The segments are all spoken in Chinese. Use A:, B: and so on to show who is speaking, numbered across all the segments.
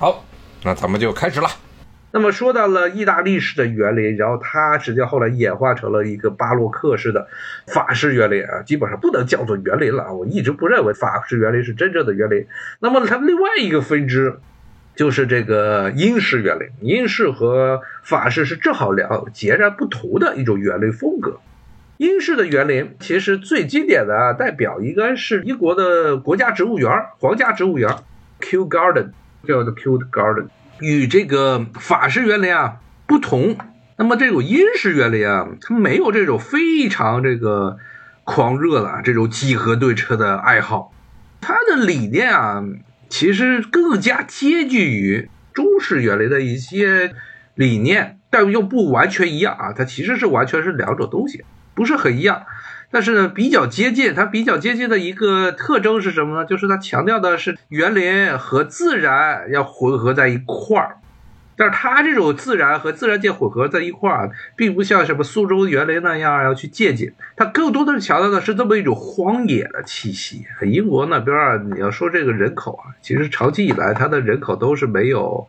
A: 好，那咱们就开始了。
B: 那么说到了意大利式的园林，然后它实际上后来演化成了一个巴洛克式的法式园林啊，基本上不能叫做园林了。我一直不认为法式园林是真正的园林。那么它另外一个分支就是这个英式园林，英式和法式是正好两截然不同的一种园林风格。英式的园林其实最经典的代表应该是英国的国家植物园、皇家植物园 Kew Garden，叫 The Cute Garden。与这个法式园林啊不同，那么这种英式园林啊，它没有这种非常这个狂热的这种几何对称的爱好，它的理念啊，其实更加接近于中式园林的一些理念，但又不完全一样啊，它其实是完全是两种东西，不是很一样。但是呢，比较接近，它比较接近的一个特征是什么呢？就是它强调的是园林和自然要混合在一块儿。但是它这种自然和自然界混合在一块儿，并不像什么苏州园林那样要去借鉴，它更多的是强调的是这么一种荒野的气息。英国那边啊，你要说这个人口啊，其实长期以来它的人口都是没有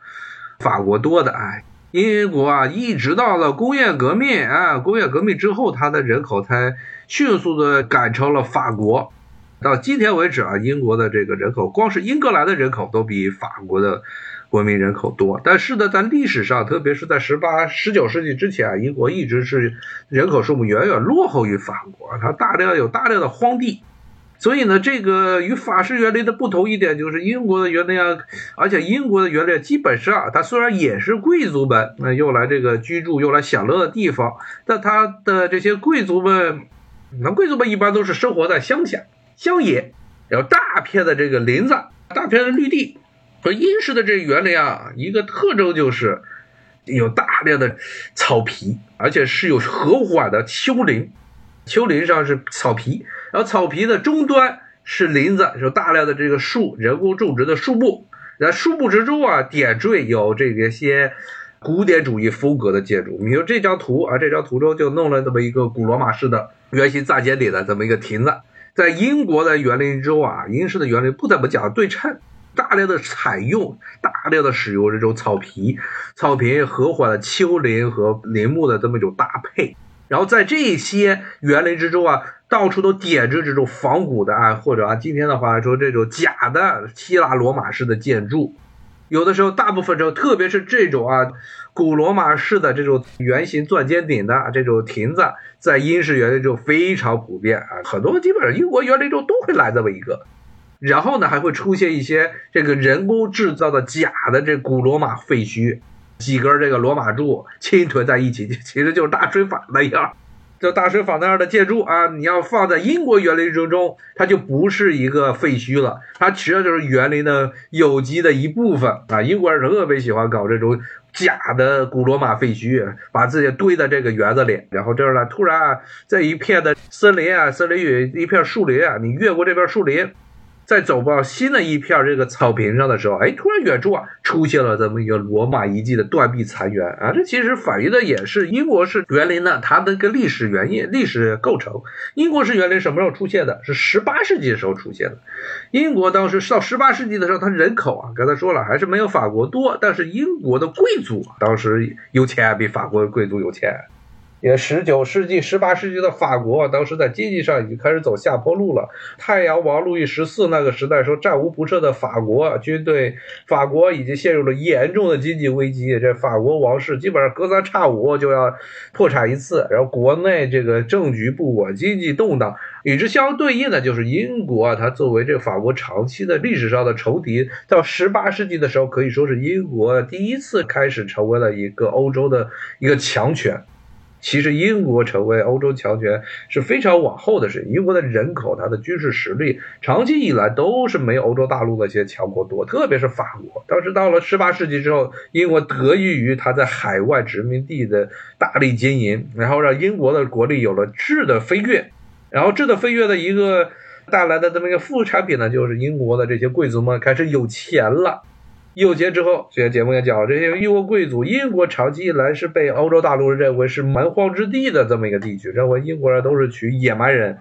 B: 法国多的哎。英国啊，一直到了工业革命啊，工业革命之后，它的人口才迅速的赶超了法国。到今天为止啊，英国的这个人口，光是英格兰的人口都比法国的国民人口多。但是呢，在历史上，特别是在十八、十九世纪之前啊，英国一直是人口数目远远落后于法国，它大量有大量的荒地。所以呢，这个与法式园林的不同一点就是英国的园林啊，而且英国的园林基本上，它虽然也是贵族们那用来这个居住、用来享乐的地方，但它的这些贵族们，那贵族们一般都是生活在乡下、乡野，有大片的这个林子、大片的绿地。和英式的这园林啊，一个特征就是有大量的草皮，而且是有和缓的丘陵，丘陵上是草皮。然后草皮的终端是林子，有大量的这个树，人工种植的树木。然后树木之中啊，点缀有这个些古典主义风格的建筑。比如这张图啊，这张图中就弄了这么一个古罗马式的圆形大尖顶的这么一个亭子。在英国的园林中啊，英式的园林不怎么讲对称，大量的采用，大量的使用这种草皮、草坪和缓的丘陵和林木的这么一种搭配。然后在这些园林之中啊，到处都点着这种仿古的啊，或者啊，今天的话说这种假的希腊罗马式的建筑，有的时候大部分时候，特别是这种啊古罗马式的这种圆形钻尖顶的这种亭子，在英式园林中非常普遍啊，很多基本上英国园林中都会来这么一个。然后呢，还会出现一些这个人工制造的假的这古罗马废墟。几根这个罗马柱倾屯在一起，其实就是大水法那样，这大水坊那样的建筑啊。你要放在英国园林之中，它就不是一个废墟了，它其实就是园林的有机的一部分啊。英国人特别喜欢搞这种假的古罗马废墟，把自己堆在这个园子里，然后这儿呢，突然啊，在一片的森林啊，森林与一片树林啊，你越过这片树林。在走到新的一片这个草坪上的时候，哎，突然远处啊出现了这么一个罗马遗迹的断壁残垣啊，这其实反映的也是英国式园林呢它的一个历史原因、历史构成。英国式园林什么时候出现的？是十八世纪的时候出现的。英国当时到十八世纪的时候，它人口啊，刚才说了还是没有法国多，但是英国的贵族当时有钱，比法国贵族有钱。也十九世纪、十八世纪的法国，当时在经济上已经开始走下坡路了。太阳王路易十四那个时代说战无不胜的法国军队，法国已经陷入了严重的经济危机。这法国王室基本上隔三差五就要破产一次，然后国内这个政局不稳，经济动荡。与之相对应的就是英国，它作为这个法国长期的历史上的仇敌，到十八世纪的时候，可以说是英国第一次开始成为了一个欧洲的一个强权。其实英国成为欧洲强权是非常往后的事情。英国的人口、它的军事实力，长期以来都是没有欧洲大陆那些强国多。特别是法国，当时到了十八世纪之后，英国得益于它在海外殖民地的大力经营，然后让英国的国力有了质的飞跃。然后质的飞跃的一个带来的这么一个副产品呢，就是英国的这些贵族们开始有钱了。有钱之后，这些节目也讲了，这些英国贵族，英国长期以来是被欧洲大陆认为是蛮荒之地的这么一个地区，认为英国人都是取野蛮人。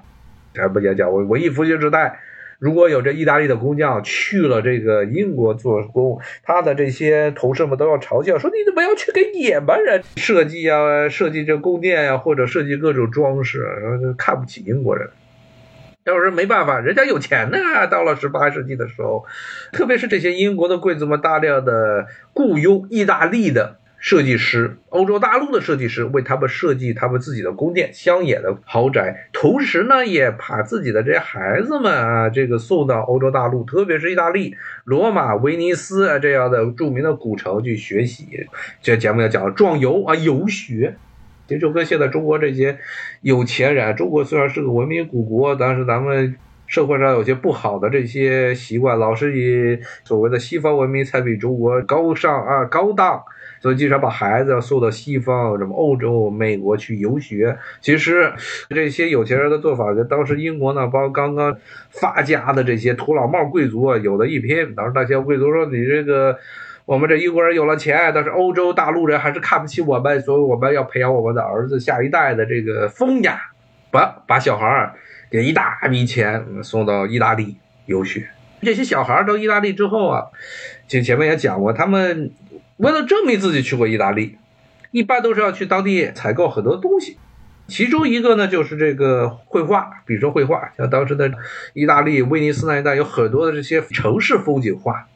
B: 还不也讲，文文艺复兴时代，如果有这意大利的工匠去了这个英国做工，他的这些同事们都要嘲笑说：“你怎么要去给野蛮人设计啊？设计这宫殿呀，或者设计各种装饰，看不起英国人。”要是没办法，人家有钱呢。到了十八世纪的时候，特别是这些英国的贵族们，大量的雇佣意大利的设计师、欧洲大陆的设计师，为他们设计他们自己的宫殿、乡野的豪宅，同时呢，也把自己的这些孩子们啊，这个送到欧洲大陆，特别是意大利、罗马、威尼斯啊这样的著名的古城去学习。这节目要讲壮游啊，游学。其实就跟现在中国这些有钱人，中国虽然是个文明古国，但是咱们社会上有些不好的这些习惯，老是以所谓的西方文明才比中国高尚啊高档，所以经常把孩子送到西方，什么欧洲、美国去游学。其实这些有钱人的做法，跟当时英国呢，包括刚刚发家的这些土老帽贵族啊，有的一拼。当时那些贵族说：“你这个。”我们这英国人有了钱，但是欧洲大陆人还是看不起我们，所以我们要培养我们的儿子下一代的这个风雅，把把小孩儿给一大笔钱送到意大利游学。这些小孩儿到意大利之后啊，就前面也讲过，他们为了证明自己去过意大利，一般都是要去当地采购很多东西，其中一个呢就是这个绘画，比如说绘画，像当时的意大利威尼斯那一带有很多的这些城市风景画。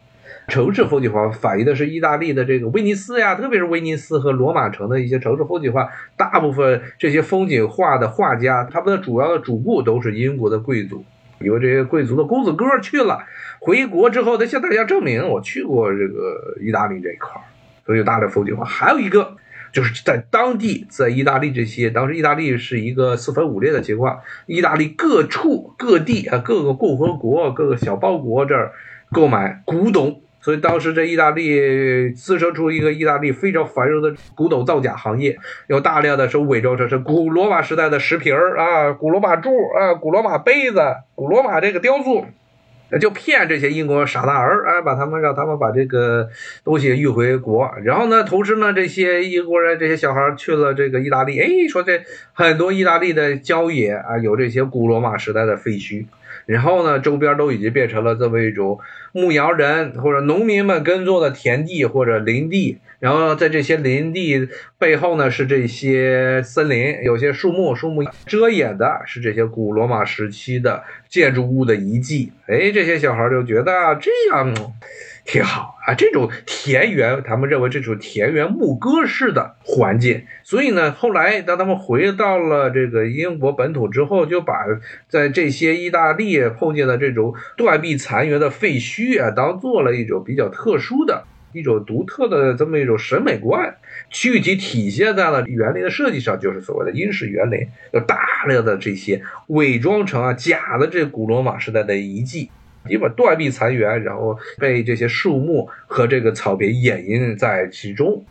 B: 城市风景画反映的是意大利的这个威尼斯呀，特别是威尼斯和罗马城的一些城市风景画。大部分这些风景画的画家，他们的主要的主顾都是英国的贵族，因为这些贵族的公子哥去了，回国之后他向大家证明我去过这个意大利这一块儿，所以有大量风景画。还有一个就是在当地，在意大利这些，当时意大利是一个四分五裂的情况，意大利各处各地啊，各个共和国、各个小邦国这儿购买古董。所以当时这意大利滋生出一个意大利非常繁荣的古董造假行业，有大量的是伪装成是古罗马时代的石瓶儿啊，古罗马柱啊，古罗马杯子，古罗马这个雕塑，就骗这些英国傻大儿啊，把他们让他们把这个东西运回国，然后呢，同时呢，这些英国人这些小孩去了这个意大利，哎，说这很多意大利的郊野啊，有这些古罗马时代的废墟。然后呢，周边都已经变成了这么一种牧羊人或者农民们耕作的田地或者林地。然后在这些林地背后呢，是这些森林，有些树木，树木遮掩的是这些古罗马时期的建筑物的遗迹。哎，这些小孩就觉得这样。挺好啊，这种田园，他们认为这种田园牧歌式的环境，所以呢，后来当他们回到了这个英国本土之后，就把在这些意大利碰见的这种断壁残垣的废墟啊，当做了一种比较特殊的一种独特的这么一种审美观，具体体现在了园林的设计上，就是所谓的英式园林，有大量的这些伪装成啊假的这古罗马时代的遗迹。基本断壁残垣，然后被这些树木和这个草坪掩映在其中，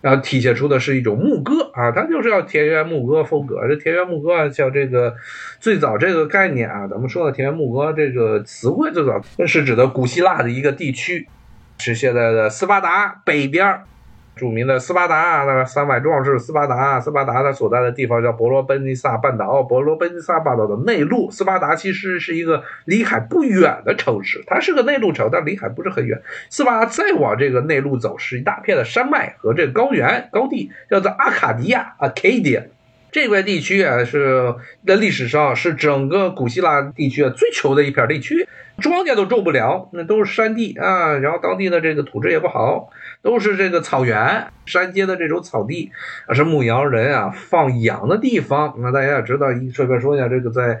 B: 然后体现出的是一种牧歌啊，它就是要田园牧歌风格。这田园牧歌啊像这个最早这个概念啊，咱们说的田园牧歌这个词汇最早是指的古希腊的一个地区，是现在的斯巴达北边。著名的斯巴达，那个三百壮士斯巴达，斯巴达他所在的地方叫伯罗奔尼撒半岛，伯罗奔尼撒半岛的内陆。斯巴达其实是一个离海不远的城市，它是个内陆城，但离海不是很远。斯巴达再往这个内陆走，是一大片的山脉和这高原高地，叫做阿卡迪亚 （Acadia）。这块地区啊，是在历史上是整个古希腊地区啊最穷的一片地区，庄稼都种不了，那都是山地啊，然后当地的这个土质也不好。都是这个草原、山间的这种草地，啊，是牧羊人啊放羊的地方。那大家也知道，顺便说一下，这个在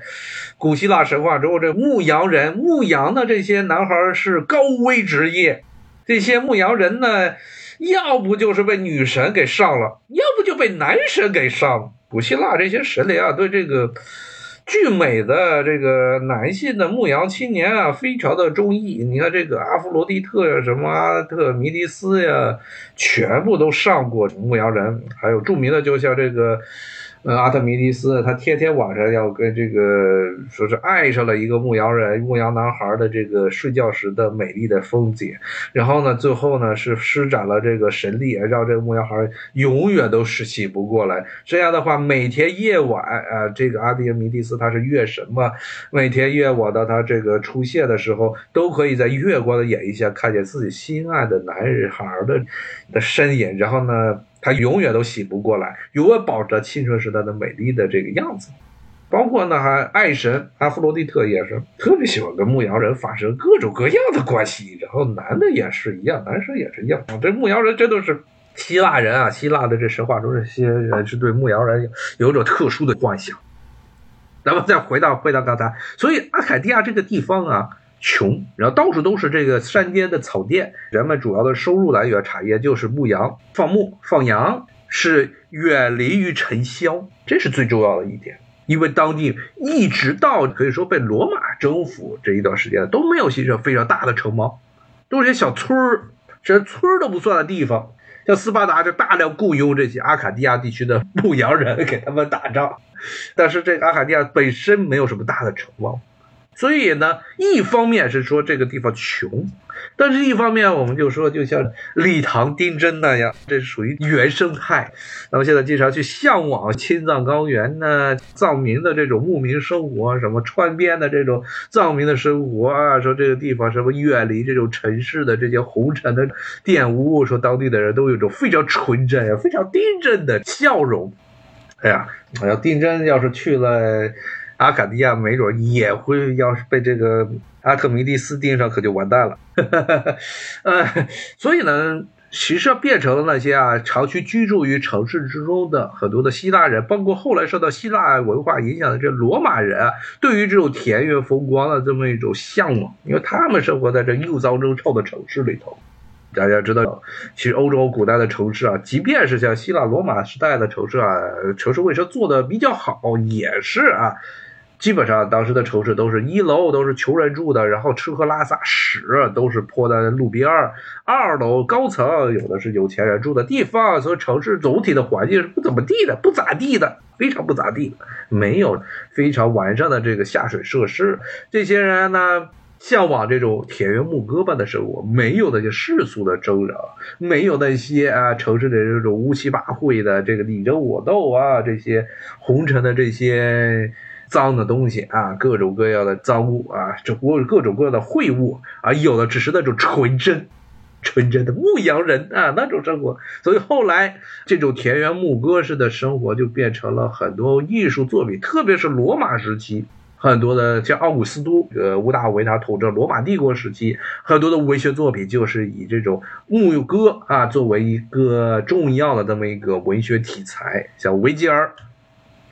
B: 古希腊神话中，这牧羊人、牧羊的这些男孩是高危职业。这些牧羊人呢，要不就是被女神给上了，要不就被男神给上了。古希腊这些神灵啊，对这个。俊美的这个男性的牧羊青年啊，非常的中意。你看这个阿弗罗狄特呀，什么阿特弥迪斯呀，全部都上过牧羊人。还有著名的，就像这个呃，阿特弥迪斯他天天晚上要跟这个说是爱上了一个牧羊人、牧羊男孩的这个睡觉时的美丽的风景，然后呢，最后呢是施展了这个神力，让这个牧羊孩永远都是醒不过来。这样的话，每天夜晚啊，这个阿特弥迪斯他是月神嘛，每天夜晚的他这个出现的时候，都可以在月光的演绎下看见自己心爱的男孩的的身影，然后呢。他永远都醒不过来，永远保着青春时代的美丽的这个样子。包括呢，还爱神阿弗罗狄特也是特别喜欢跟牧羊人发生各种各样的关系。然后男的也是一样，男生也是一样。这牧羊人真的是希腊人啊，希腊的这神话中这些人是对牧羊人有一种特殊的幻想。咱们再回到回到刚才，所以阿凯蒂亚这个地方啊。穷，然后到处都是这个山间的草甸，人们主要的收入来源产业就是牧羊、放牧、放羊，是远离于尘嚣，这是最重要的一点。因为当地一直到可以说被罗马征服这一段时间都没有形成非常大的城邦，都是些小村儿，这村儿都不算的地方。像斯巴达就大量雇佣这些阿卡迪亚地区的牧羊人给他们打仗，但是这个阿卡迪亚本身没有什么大的城邦。所以呢，一方面是说这个地方穷，但是一方面我们就说，就像李唐丁真那样，这属于原生态。那么现在经常去向往青藏高原呢，藏民的这种牧民生活，什么川边的这种藏民的生活啊，说这个地方什么远离这种城市的这些红尘的玷污，说当地的人都有一种非常纯真、非常丁真的笑容。哎呀，要丁真要是去了。阿卡迪亚没准也会，要是被这个阿特弥蒂斯盯上，可就完蛋了。呃，所以呢，其实变成了那些啊，长期居住于城市之中的很多的希腊人，包括后来受到希腊文化影响的这罗马人啊，对于这种田园风光的这么一种向往，因为他们生活在这又脏又臭的城市里头。大家知道，其实欧洲古代的城市啊，即便是像希腊罗马时代的城市啊，城市卫生做的比较好，也是啊。基本上当时的城市都是一楼都是穷人住的，然后吃喝拉撒屎都是泼在路边儿。二楼高层有的是有钱人住的地方，所以城市总体的环境是不怎么地的，不咋地的，非常不咋地，没有非常完善的这个下水设施。这些人呢，向往这种田园牧歌般的生活，没有那些世俗的争扰，没有那些啊城市的这种乌七八会的这个你争我斗啊，这些红尘的这些。脏的东西啊，各种各样的脏物啊，这各各种各样的秽物啊，有的只是那种纯真、纯真的牧羊人啊那种生活。所以后来这种田园牧歌式的生活就变成了很多艺术作品，特别是罗马时期很多的像奥古斯都、呃屋大维他统治罗马帝国时期很多的文学作品，就是以这种牧歌啊作为一个重要的这么一个文学题材，像维吉尔。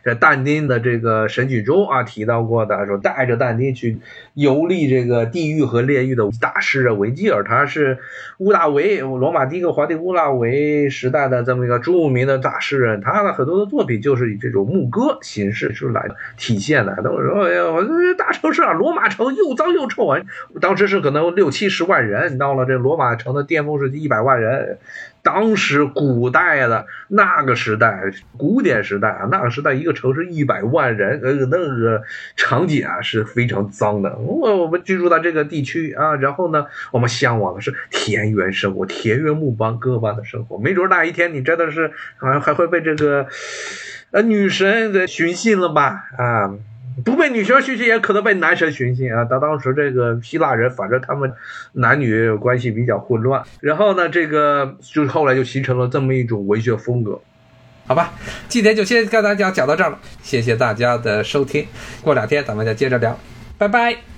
B: 在但丁的这个《神曲》中啊提到过的，说带着但丁去游历这个地狱和炼狱的大诗人维吉尔，他是乌大维罗马第一个皇帝乌大维时代的这么一个著名的大诗人，他的很多的作品就是以这种牧歌形式出来体现的。都说哎呀，我这大城市啊，罗马城又脏又臭啊！当时是可能六七十万人，到了这罗马城的巅峰时期一百万人。当时古代的那个时代，古典时代啊，那个时代一个城市一百万人，呃，那个场景啊是非常脏的。我我们居住在这个地区啊，然后呢，我们向往的是田园生活，田园牧帮各般的生活。没准哪一天你真的是好像还会被这个呃女神给寻衅了吧？啊！不被女生寻衅，也可能被男神寻衅啊！他当时这个希腊人，反正他们男女关系比较混乱。然后呢，这个就是后来就形成了这么一种文学风格，
A: 好吧？今天就先跟大家讲到这儿了，谢谢大家的收听。过两天咱们再接着聊，拜拜。